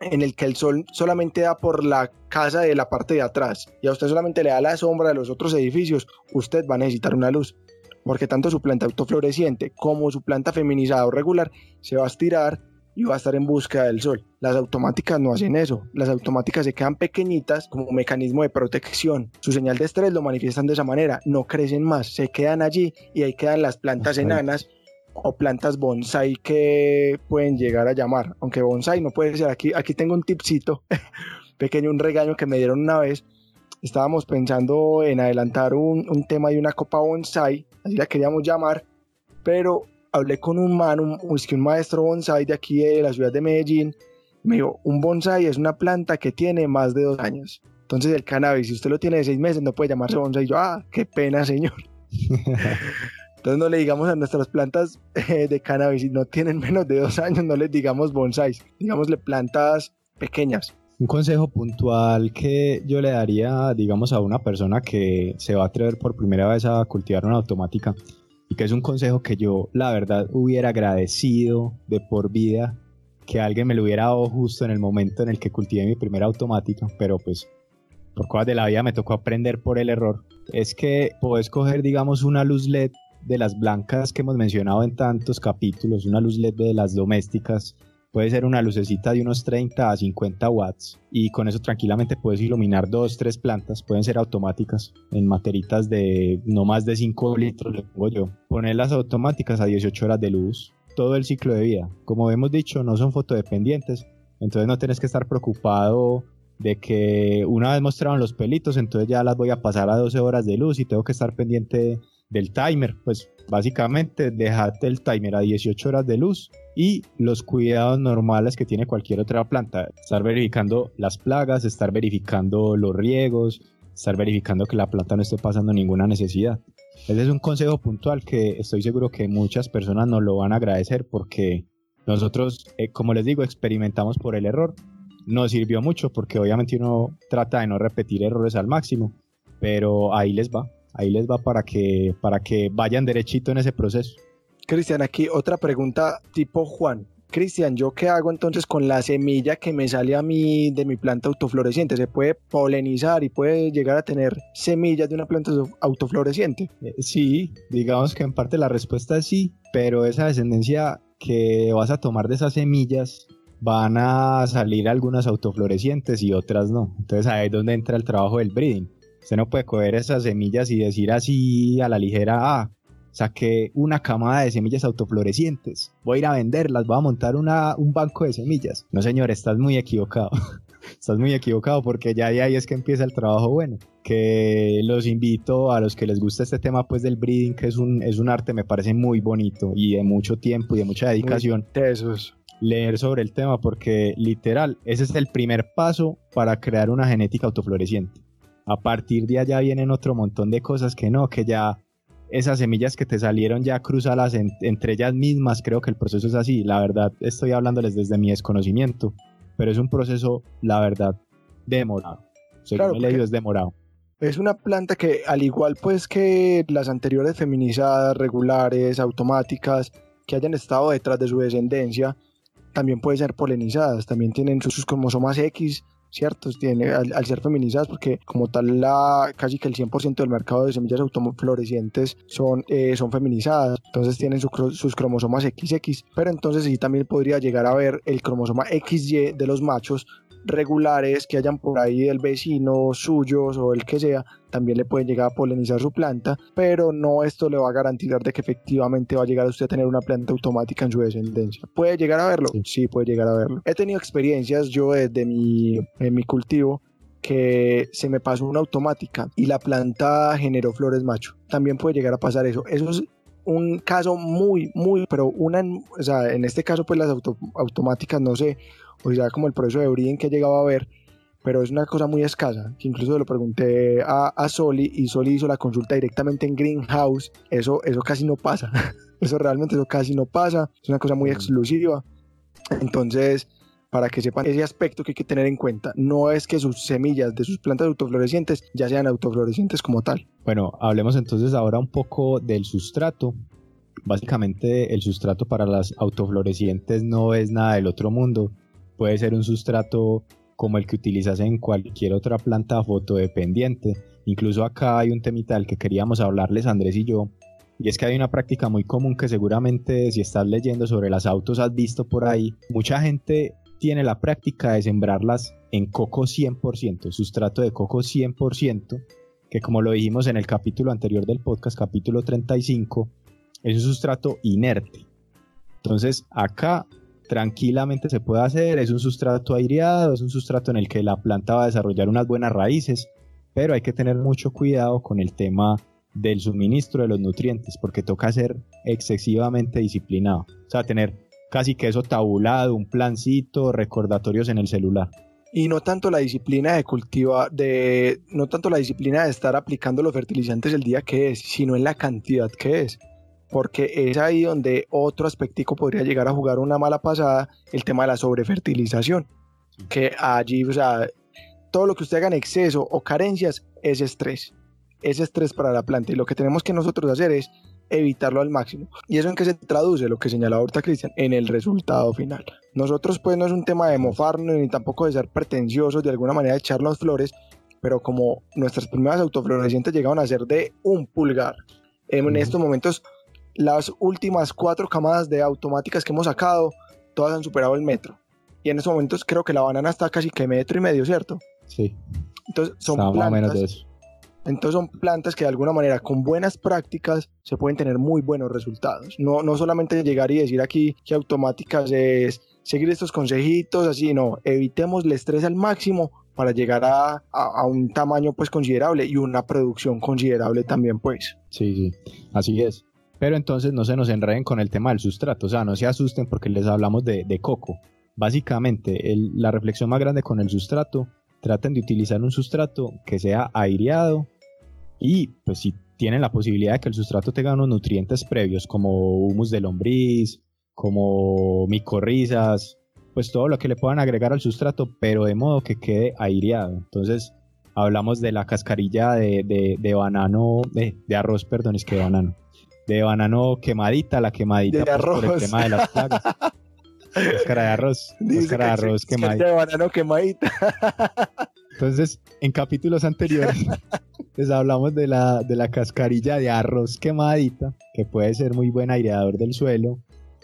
en el que el sol solamente da por la casa de la parte de atrás y a usted solamente le da la sombra de los otros edificios, usted va a necesitar una luz. Porque tanto su planta autofloreciente como su planta feminizada o regular se va a estirar y va a estar en búsqueda del sol. Las automáticas no hacen eso. Las automáticas se quedan pequeñitas como mecanismo de protección. Su señal de estrés lo manifiestan de esa manera. No crecen más, se quedan allí y ahí quedan las plantas enanas o plantas bonsai que pueden llegar a llamar. Aunque bonsai no puede ser. Aquí, aquí tengo un tipcito <laughs> pequeño, un regaño que me dieron una vez. Estábamos pensando en adelantar un, un tema de una copa bonsai, así la queríamos llamar, pero hablé con un man, un, un maestro bonsai de aquí de la ciudad de Medellín. Me dijo, un bonsai es una planta que tiene más de dos años. Entonces el cannabis, si usted lo tiene de seis meses, no puede llamarse bonsai. Y yo, ah, qué pena, señor. <laughs> Entonces no le digamos a nuestras plantas eh, de cannabis, si no tienen menos de dos años, no les digamos bonsais, digámosle plantas pequeñas. Un consejo puntual que yo le daría, digamos, a una persona que se va a atrever por primera vez a cultivar una automática y que es un consejo que yo la verdad hubiera agradecido de por vida que alguien me lo hubiera dado justo en el momento en el que cultivé mi primera automática, pero pues por cosas de la vida me tocó aprender por el error, es que puedes coger digamos una luz LED de las blancas que hemos mencionado en tantos capítulos, una luz LED de las domésticas puede ser una lucecita de unos 30 a 50 watts y con eso tranquilamente puedes iluminar dos, tres plantas, pueden ser automáticas en materitas de no más de 5 litros, le pongo yo. Ponerlas automáticas a 18 horas de luz, todo el ciclo de vida. Como hemos dicho, no son fotodependientes, entonces no tienes que estar preocupado de que una vez mostraron los pelitos, entonces ya las voy a pasar a 12 horas de luz y tengo que estar pendiente del timer. Pues básicamente dejate el timer a 18 horas de luz y los cuidados normales que tiene cualquier otra planta. Estar verificando las plagas, estar verificando los riegos, estar verificando que la planta no esté pasando ninguna necesidad. Ese es un consejo puntual que estoy seguro que muchas personas nos lo van a agradecer porque nosotros, eh, como les digo, experimentamos por el error. Nos sirvió mucho porque obviamente uno trata de no repetir errores al máximo, pero ahí les va, ahí les va para que, para que vayan derechito en ese proceso. Cristian, aquí otra pregunta tipo Juan. Cristian, ¿yo qué hago entonces con la semilla que me sale a mí de mi planta autofloreciente? ¿Se puede polinizar y puede llegar a tener semillas de una planta autofloreciente? Eh, sí, digamos que en parte la respuesta es sí, pero esa descendencia que vas a tomar de esas semillas van a salir algunas autoflorecientes y otras no. Entonces ahí es donde entra el trabajo del breeding. Usted no puede coger esas semillas y decir así a la ligera, ah, saqué una camada de semillas autoflorecientes, voy a ir a venderlas, voy a montar una, un banco de semillas. No, señor, estás muy equivocado. <laughs> estás muy equivocado porque ya de ahí es que empieza el trabajo bueno. Que los invito a los que les gusta este tema pues del breeding, que es un, es un arte, me parece muy bonito y de mucho tiempo y de mucha dedicación. Leer sobre el tema porque literal, ese es el primer paso para crear una genética autofloreciente. A partir de allá vienen otro montón de cosas que no, que ya esas semillas que te salieron ya cruzadas entre ellas mismas, creo que el proceso es así. La verdad, estoy hablándoles desde mi desconocimiento, pero es un proceso, la verdad, demorado. Según claro, he es demorado. Es una planta que, al igual pues que las anteriores feminizadas, regulares, automáticas, que hayan estado detrás de su descendencia, también pueden ser polinizadas, también tienen sus cromosomas X, ¿cierto? Tiene, al, ser feminizadas, porque como tal la, casi que el 100% del mercado de semillas autoflorecientes son, eh, son feminizadas, entonces tienen sus cromosomas XX, pero entonces sí también podría llegar a ver el cromosoma XY de los machos regulares que hayan por ahí del vecino suyos o el que sea, también le pueden llegar a polinizar su planta, pero no esto le va a garantizar de que efectivamente va a llegar a usted a tener una planta automática en su descendencia. ¿Puede llegar a verlo? Sí, puede llegar a verlo. He tenido experiencias yo desde mi, en mi cultivo que se me pasó una automática y la planta generó flores macho. También puede llegar a pasar eso. Eso es un caso muy, muy, pero una, o sea, en este caso pues las automáticas no sé, o sea, como el proceso de breeding que he llegado a ver, pero es una cosa muy escasa, que incluso lo pregunté a, a, Soli y Soli hizo la consulta directamente en Greenhouse, eso, eso casi no pasa, <laughs> eso realmente eso casi no pasa, es una cosa muy mm. exclusiva, entonces para que sepan ese aspecto que hay que tener en cuenta. No es que sus semillas de sus plantas autoflorecientes ya sean autoflorecientes como tal. Bueno, hablemos entonces ahora un poco del sustrato. Básicamente el sustrato para las autoflorecientes no es nada del otro mundo. Puede ser un sustrato como el que utilizas en cualquier otra planta fotodependiente. Incluso acá hay un temita del que queríamos hablarles Andrés y yo, y es que hay una práctica muy común que seguramente si estás leyendo sobre las autos has visto por ahí. Mucha gente tiene la práctica de sembrarlas en coco 100%, sustrato de coco 100%, que como lo dijimos en el capítulo anterior del podcast, capítulo 35, es un sustrato inerte. Entonces acá tranquilamente se puede hacer, es un sustrato aireado, es un sustrato en el que la planta va a desarrollar unas buenas raíces, pero hay que tener mucho cuidado con el tema del suministro de los nutrientes, porque toca ser excesivamente disciplinado, o sea, tener casi que eso tabulado, un plancito, recordatorios en el celular. Y no tanto la disciplina de cultivar, de, no tanto la disciplina de estar aplicando los fertilizantes el día que es, sino en la cantidad que es porque es ahí donde otro aspectico podría llegar a jugar una mala pasada, el tema de la sobrefertilización, que allí, o sea, todo lo que usted haga en exceso o carencias es estrés, es estrés para la planta y lo que tenemos que nosotros hacer es evitarlo al máximo. ¿Y eso en qué se traduce? Lo que señala ahorita Cristian, en el resultado final. Nosotros pues no es un tema de mofarnos ni tampoco de ser pretenciosos, de alguna manera de echarnos flores, pero como nuestras primeras autoflorecientes llegaron a ser de un pulgar, en estos momentos las últimas cuatro camadas de automáticas que hemos sacado, todas han superado el metro. Y en estos momentos creo que la banana está casi que metro y medio, ¿cierto? Sí. Entonces son plantas. Menos de eso. Entonces son plantas que de alguna manera con buenas prácticas se pueden tener muy buenos resultados. No, no solamente llegar y decir aquí que automáticas es seguir estos consejitos, así, no, evitemos el estrés al máximo para llegar a, a, a, un tamaño pues considerable y una producción considerable también pues. Sí, sí, así es. Pero entonces no se nos enreden con el tema del sustrato, o sea, no se asusten porque les hablamos de, coco. Básicamente, la reflexión más grande con el sustrato, traten de utilizar un sustrato que sea aireado y pues si tienen la posibilidad de que el sustrato tenga unos nutrientes previos como humus de lombriz, como micorrizas, pues todo lo que le puedan agregar al sustrato, pero de modo que quede aireado. Entonces, hablamos de la cascarilla de, de, banano, de, de, arroz, perdón, es que de banano, de banano quemadita, la quemadita de arroz. Pues, por el tema de las plagas. <laughs> Cáscara de arroz. Cáscara de arroz quemadita. De banano quemadita. <laughs> Entonces, en capítulos anteriores, <laughs> les hablamos de la, de la cascarilla de arroz quemadita, que puede ser muy buen aireador del suelo.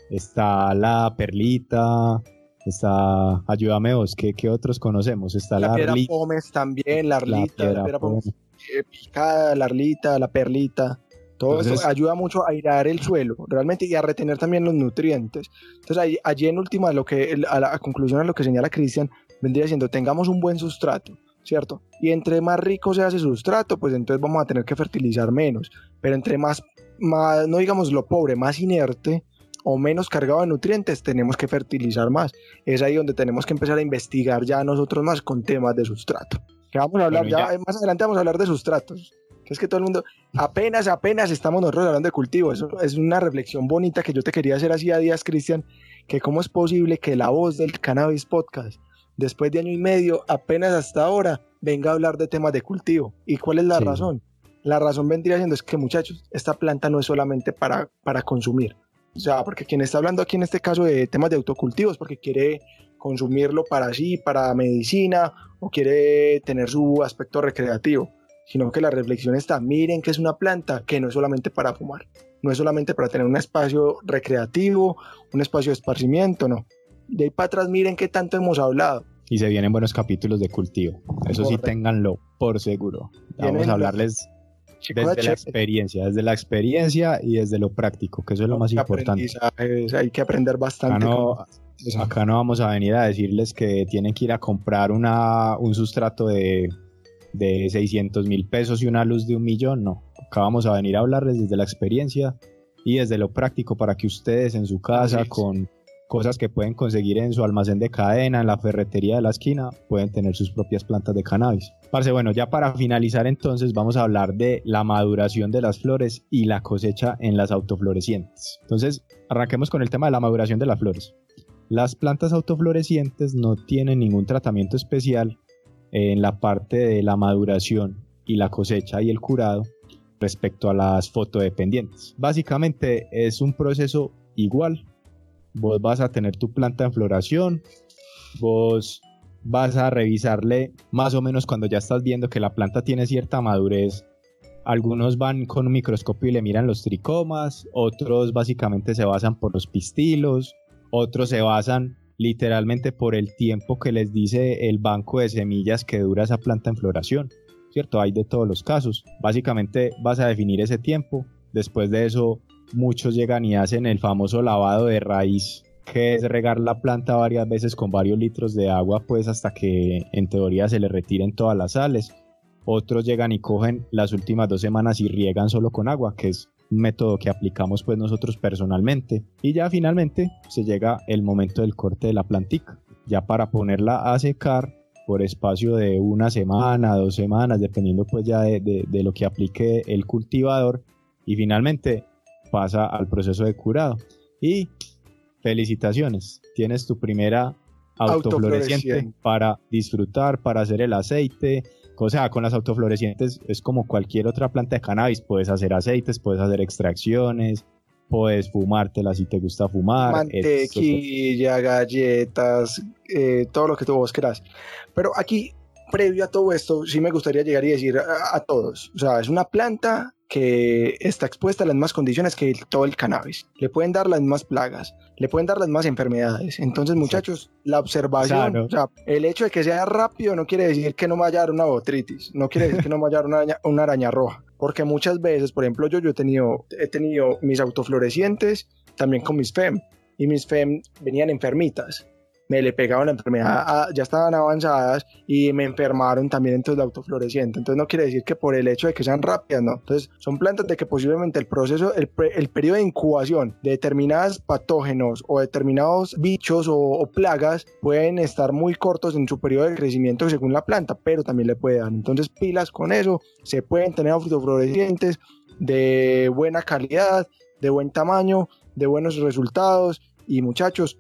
Está la perlita, está, ayúdame vos, ¿qué, qué otros conocemos? Está la, la piedra pómez también, la arlita, la, piedra pómez eh, picada, la arlita, la perlita. Todo eso ayuda mucho a airear el suelo, realmente, y a retener también los nutrientes. Entonces, allí, en última, lo que, a la conclusión a lo que señala Cristian, vendría siendo, tengamos un buen sustrato, ¿cierto? Y entre más rico sea ese sustrato, pues entonces vamos a tener que fertilizar menos. Pero entre más, más no digamos lo pobre, más inerte o menos cargado de nutrientes, tenemos que fertilizar más. Es ahí donde tenemos que empezar a investigar ya nosotros más con temas de sustrato. Que vamos a hablar, ya, más adelante vamos a hablar de sustratos Es que todo el mundo, apenas, apenas estamos nosotros hablando de cultivo. Eso es una reflexión bonita que yo te quería hacer así a días, Cristian, que cómo es posible que la voz del Cannabis Podcast, después de año y medio, apenas hasta ahora, venga a hablar de temas de cultivo. ¿Y cuál es la razón? La razón vendría siendo es que, muchachos, esta planta no es solamente para, para consumir. O sea, porque quien está hablando aquí en este caso de temas de autocultivos, porque quiere consumirlo para sí, para medicina, o quiere tener su aspecto recreativo, sino que la reflexión está, miren que es una planta que no es solamente para fumar, no es solamente para tener un espacio recreativo, un espacio de esparcimiento, no. De ahí para atrás miren qué tanto hemos hablado. Y se vienen buenos capítulos de cultivo, eso sí ténganlo por seguro. Vamos a hablarles desde la experiencia, desde la experiencia y desde lo práctico, que eso es lo más importante. Hay que aprender bastante. Acá no, vamos a venir a decirles que tienen que ir a comprar una, un sustrato de, de 600 mil pesos y una luz de un millón, no. Acá vamos a venir a hablarles desde la experiencia y desde lo práctico para que ustedes en su casa con cosas que pueden conseguir en su almacén de cadena, en la ferretería de la esquina, pueden tener sus propias plantas de cannabis. Parce, bueno, ya para finalizar entonces vamos a hablar de la maduración de las flores y la cosecha en las autoflorecientes. Entonces, arranquemos con el tema de la maduración de las flores. Las plantas autoflorecientes no tienen ningún tratamiento especial en la parte de la maduración y la cosecha y el curado respecto a las fotodependientes. Básicamente es un proceso igual vos vas a tener tu planta en floración, vos vas a revisarle más o menos cuando ya estás viendo que la planta tiene cierta madurez. Algunos van con un microscopio y le miran los tricomas, otros básicamente se basan por los pistilos, otros se basan literalmente por el tiempo que les dice el banco de semillas que dura esa planta en floración. ¿Cierto? Hay de todos los casos. Básicamente vas a definir ese tiempo. Después de eso muchos llegan y hacen el famoso lavado de raíz, que es regar la planta varias veces con varios litros de agua, pues hasta que en teoría se le retiren todas las sales. Otros llegan y cogen las últimas dos semanas y riegan solo con agua, que es un método que aplicamos pues nosotros personalmente. Y ya finalmente se llega el momento del corte de la plantica, ya para ponerla a secar por espacio de una semana, dos semanas, dependiendo pues ya de, de lo que aplique el cultivador. Y finalmente pasa al proceso de curado. Y felicitaciones, tienes tu primera autofloreciente para disfrutar, para hacer el aceite. O sea, con las autoflorecientes es como cualquier otra planta de cannabis, puedes hacer aceites, puedes hacer extracciones, puedes fumártela si te gusta fumar. Mantequilla, galletas, eh, todo lo que tú vos. Pero aquí, previo a todo esto, sí me gustaría llegar y decir a todos, o sea, es una planta que está expuesta a las mismas condiciones que todo el cannabis. Le pueden dar las mismas plagas, le pueden dar las mismas enfermedades. Entonces, muchachos, la observación, o sea, el hecho de que sea rápido no quiere decir que no vaya a dar una botritis, no quiere decir que no vaya a dar una araña, una araña roja. Porque muchas veces, por ejemplo, yo, yo he, tenido, he tenido mis autoflorecientes también con mis FEM y mis FEM venían enfermitas me le pegaban la enfermedad, ah, ya estaban avanzadas y me enfermaron también entonces la autofloreciente. Entonces no quiere decir que por el hecho de que sean rápidas, no. Entonces son plantas de que posiblemente el proceso, el, el periodo de incubación de determinados patógenos o determinados bichos o, plagas pueden estar muy cortos en su periodo de crecimiento según la planta, pero también le puede dar. Entonces pilas con eso, se pueden tener autoflorecientes de buena calidad, de buen tamaño, de buenos resultados y muchachos,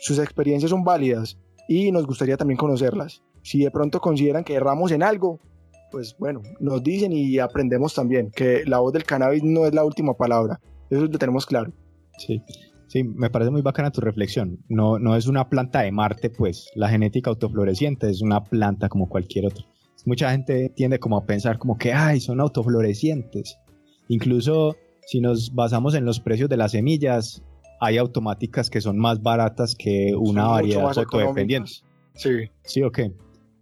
sus experiencias son válidas y nos gustaría también conocerlas. Si de pronto consideran que erramos en algo, pues bueno, nos dicen y aprendemos también que la voz del cannabis no es la última palabra. Eso lo tenemos claro. Sí, sí, me parece muy bacana tu reflexión. No, no es una planta de Marte, pues. La genética autofloreciente es una planta como cualquier otra. Mucha gente tiende como a pensar como que, ay, son autoflorecientes. Incluso si nos basamos en los precios de las semillas, hay automáticas que son más baratas que una variedad fotodependiente. Sí. Sí, ok.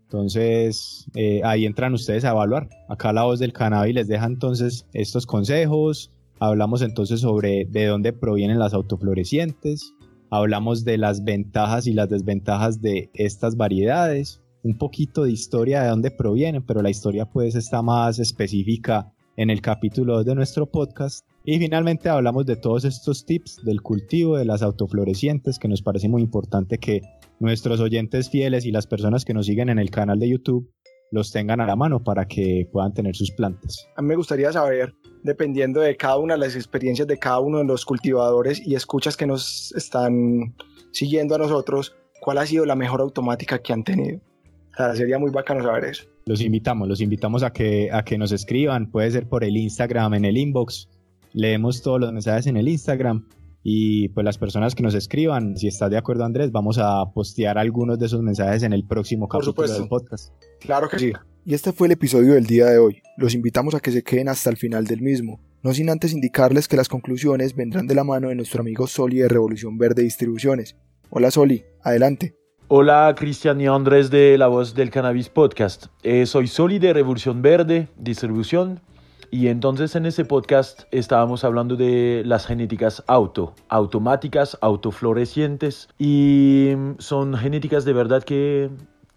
Entonces, eh, ahí entran ustedes a evaluar. Acá la voz del cannabis les deja entonces estos consejos. Hablamos entonces sobre de dónde provienen las autoflorecientes. Hablamos de las ventajas y las desventajas de estas variedades. Un poquito de historia de dónde provienen, pero la historia pues está más específica en el capítulo de nuestro podcast. Y finalmente hablamos de todos estos tips del cultivo de las autoflorecientes que nos parece muy importante que nuestros oyentes fieles y las personas que nos siguen en el canal de YouTube los tengan a la mano para que puedan tener sus plantas. A mí me gustaría saber, dependiendo de cada una de las experiencias de cada uno de los cultivadores y escuchas que nos están siguiendo a nosotros, cuál ha sido la mejor automática que han tenido. O sea, sería muy bacano saber eso. Los invitamos, los invitamos a que, a que nos escriban, puede ser por el Instagram, en el inbox. Leemos todos los mensajes en el Instagram y pues las personas que nos escriban, si estás de acuerdo Andrés, vamos a postear algunos de esos mensajes en el próximo capítulo del podcast. Claro que sí. Y este fue el episodio del día de hoy. Los invitamos a que se queden hasta el final del mismo. No sin antes indicarles que las conclusiones vendrán de la mano de nuestro amigo Soli de Revolución Verde Distribuciones. Hola Soli, adelante. Hola Cristian y Andrés de La Voz del Cannabis Podcast. Eh, soy Soli de Revolución Verde Distribución y entonces en ese podcast estábamos hablando de las genéticas auto, automáticas, autoflorecientes y son genéticas de verdad que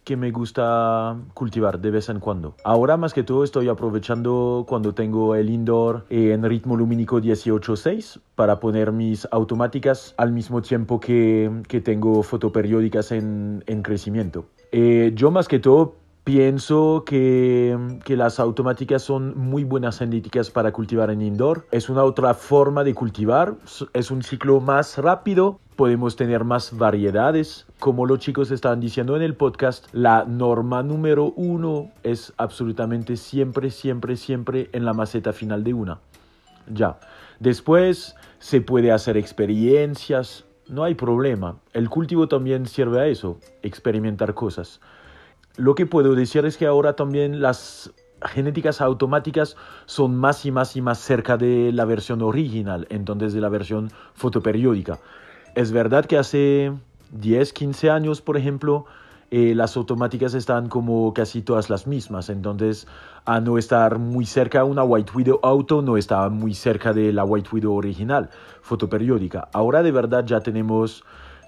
que me gusta cultivar de vez en cuando. Ahora más que todo estoy aprovechando cuando tengo el indoor en ritmo lumínico 18.6 para poner mis automáticas al mismo tiempo que, que tengo fotoperiódicas en, en crecimiento. Eh, yo más que todo Pienso que, que, las automáticas son muy buenas genéticas para cultivar en indoor. Es una otra forma de cultivar, es un ciclo más rápido, podemos tener más variedades. Como los chicos estaban diciendo en el podcast, la norma número uno es absolutamente siempre, siempre, siempre en la maceta final de una. Ya. Después se puede hacer experiencias, no hay problema. El cultivo también sirve a eso, experimentar cosas. Lo que puedo decir es que ahora también las genéticas automáticas son más y más y más cerca de la versión original, entonces de la versión fotoperiódica. Es verdad que hace 10, 15 años, por ejemplo, eh, las automáticas están como casi todas las mismas, entonces a no estar muy cerca una White Widow Auto no estaba muy cerca de la White Widow original, fotoperiódica. Ahora de verdad ya tenemos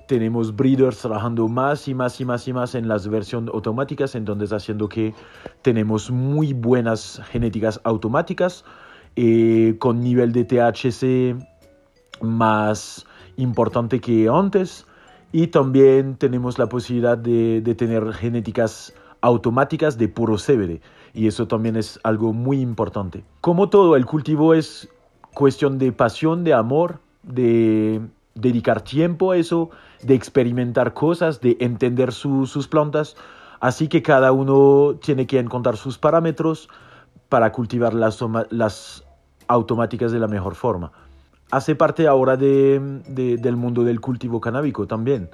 tenemos breeders trabajando más y más y más y más en las versiones automáticas, entonces haciendo que tenemos muy buenas genéticas automáticas eh, con nivel de THC más importante que antes y también tenemos la posibilidad de, de tener genéticas automáticas de puro CBD y eso también es algo muy importante. Como todo, el cultivo es cuestión de pasión, de amor, de dedicar tiempo a eso, de experimentar cosas, de entender sus plantas. Así que cada uno tiene que encontrar sus parámetros para cultivar las, las automáticas de la mejor forma. Hace parte ahora de, del mundo del cultivo canábico también.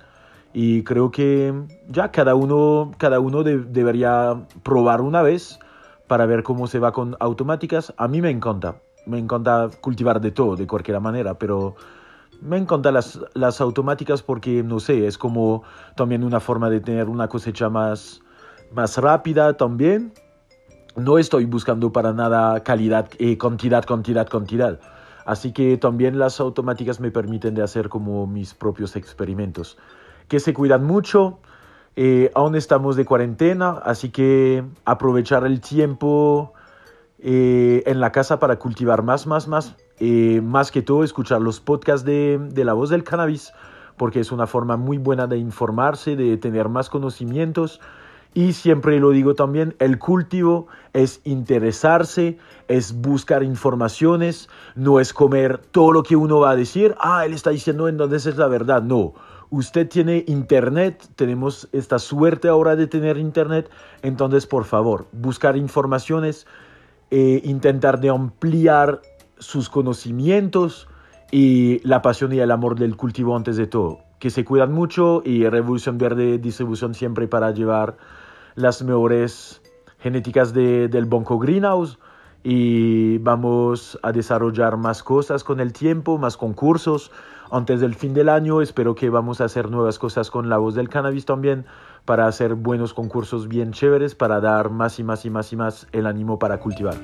Y creo que ya cada uno, cada uno debería probar una vez para ver cómo se va con automáticas. A mí me encanta, me encanta cultivar de todo, de cualquier manera, pero me encantan las, las automáticas porque, no sé, es como también una forma de tener una cosecha más, más rápida también. No estoy buscando para nada calidad, eh, cantidad, cantidad, cantidad. Así que también las automáticas me permiten de hacer como mis propios experimentos. Que se cuidan mucho. Eh, aún estamos de cuarentena, así que aprovechar el tiempo eh, en la casa para cultivar más, más, más. Eh, más que todo escuchar los podcasts de, de, La Voz del Cannabis, porque es una forma muy buena de informarse, de tener más conocimientos. Y siempre lo digo también, el cultivo es interesarse, es buscar informaciones, no es comer todo lo que uno va a decir, ah, él está diciendo entonces es la verdad, no. Usted tiene internet, tenemos esta suerte ahora de tener internet, entonces por favor, buscar informaciones, eh, intentar de ampliar sus conocimientos y la pasión y el amor del cultivo antes de todo. Que se cuidan mucho y Revolución Verde distribución siempre para llevar las mejores genéticas de, del Bonco Greenhouse y vamos a desarrollar más cosas con el tiempo, más concursos. Antes del fin del año espero que vamos a hacer nuevas cosas con la voz del cannabis también para hacer buenos concursos bien chéveres, para dar más y más y más y más el ánimo para cultivar.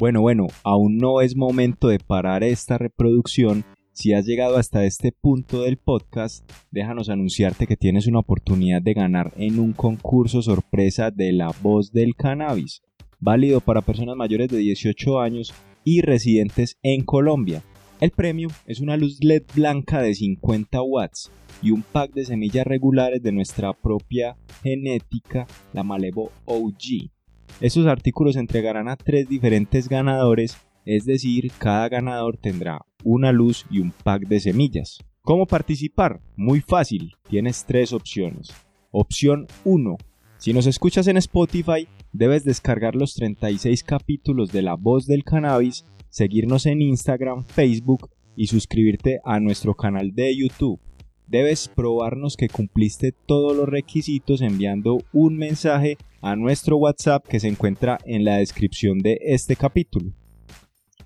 Bueno, bueno, aún no es momento de parar esta reproducción. Si has llegado hasta este punto del podcast, déjanos anunciarte que tienes una oportunidad de ganar en un concurso sorpresa de la voz del cannabis, válido para personas mayores de 18 años y residentes en Colombia. El premio es una luz LED blanca de 50 watts y un pack de semillas regulares de nuestra propia genética, la Malevo OG. Estos artículos se entregarán a tres diferentes ganadores, es decir, cada ganador tendrá una luz y un pack de semillas. ¿Cómo participar? Muy fácil, tienes tres opciones. Opción 1. Si nos escuchas en Spotify, debes descargar los 36 capítulos de La Voz del Cannabis, seguirnos en Instagram, Facebook y suscribirte a nuestro canal de YouTube. Debes probarnos que cumpliste todos los requisitos enviando un mensaje a nuestro WhatsApp que se encuentra en la descripción de este capítulo.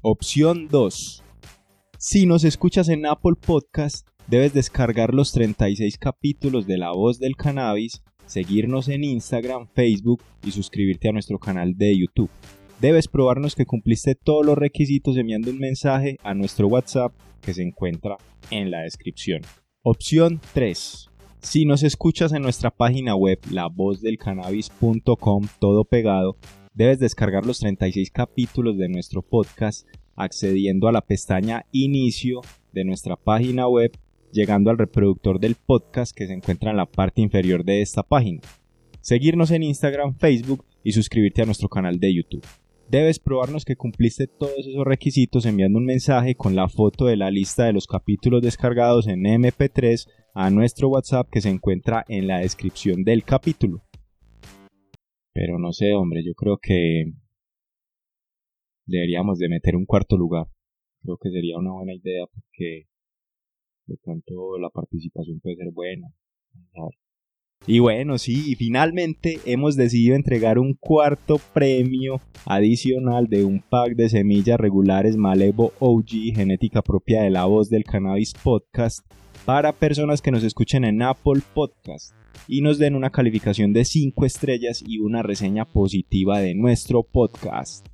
Opción 2. Si nos escuchas en Apple Podcast, debes descargar los 36 capítulos de La Voz del Cannabis, seguirnos en Instagram, Facebook y suscribirte a nuestro canal de YouTube. Debes probarnos que cumpliste todos los requisitos enviando un mensaje a nuestro WhatsApp que se encuentra en la descripción. Opción 3. Si nos escuchas en nuestra página web lavozdelcannabis.com todo pegado, debes descargar los 36 capítulos de nuestro podcast accediendo a la pestaña Inicio de nuestra página web, llegando al reproductor del podcast que se encuentra en la parte inferior de esta página. Seguirnos en Instagram, Facebook y suscribirte a nuestro canal de YouTube. Debes probarnos que cumpliste todos esos requisitos enviando un mensaje con la foto de la lista de los capítulos descargados en MP3 a nuestro WhatsApp que se encuentra en la descripción del capítulo. Pero no sé, hombre, yo creo que deberíamos de meter un cuarto lugar. Creo que sería una buena idea porque de pronto la participación puede ser buena. Y bueno, sí, finalmente hemos decidido entregar un cuarto premio adicional de un pack de semillas regulares Malevo OG, genética propia de la voz del Cannabis Podcast, para personas que nos escuchen en Apple Podcast y nos den una calificación de 5 estrellas y una reseña positiva de nuestro podcast.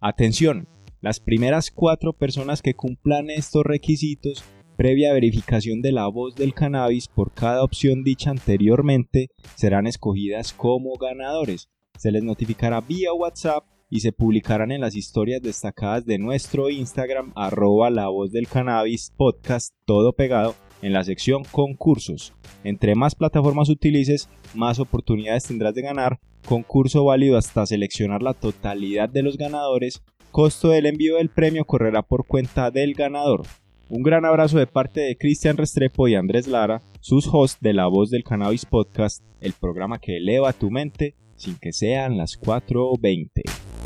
Atención, las primeras cuatro personas que cumplan estos requisitos previa verificación de la voz del cannabis por cada opción dicha anteriormente, serán escogidas como ganadores. Se les notificará vía WhatsApp y se publicarán en las historias destacadas de nuestro Instagram arroba la voz del cannabis podcast todo pegado en la sección concursos. Entre más plataformas utilices, más oportunidades tendrás de ganar. Concurso válido hasta seleccionar la totalidad de los ganadores. Costo del envío del premio correrá por cuenta del ganador. Un gran abrazo de parte de Cristian Restrepo y Andrés Lara, sus hosts de La Voz del Cannabis Podcast, el programa que eleva tu mente sin que sean las 4.20.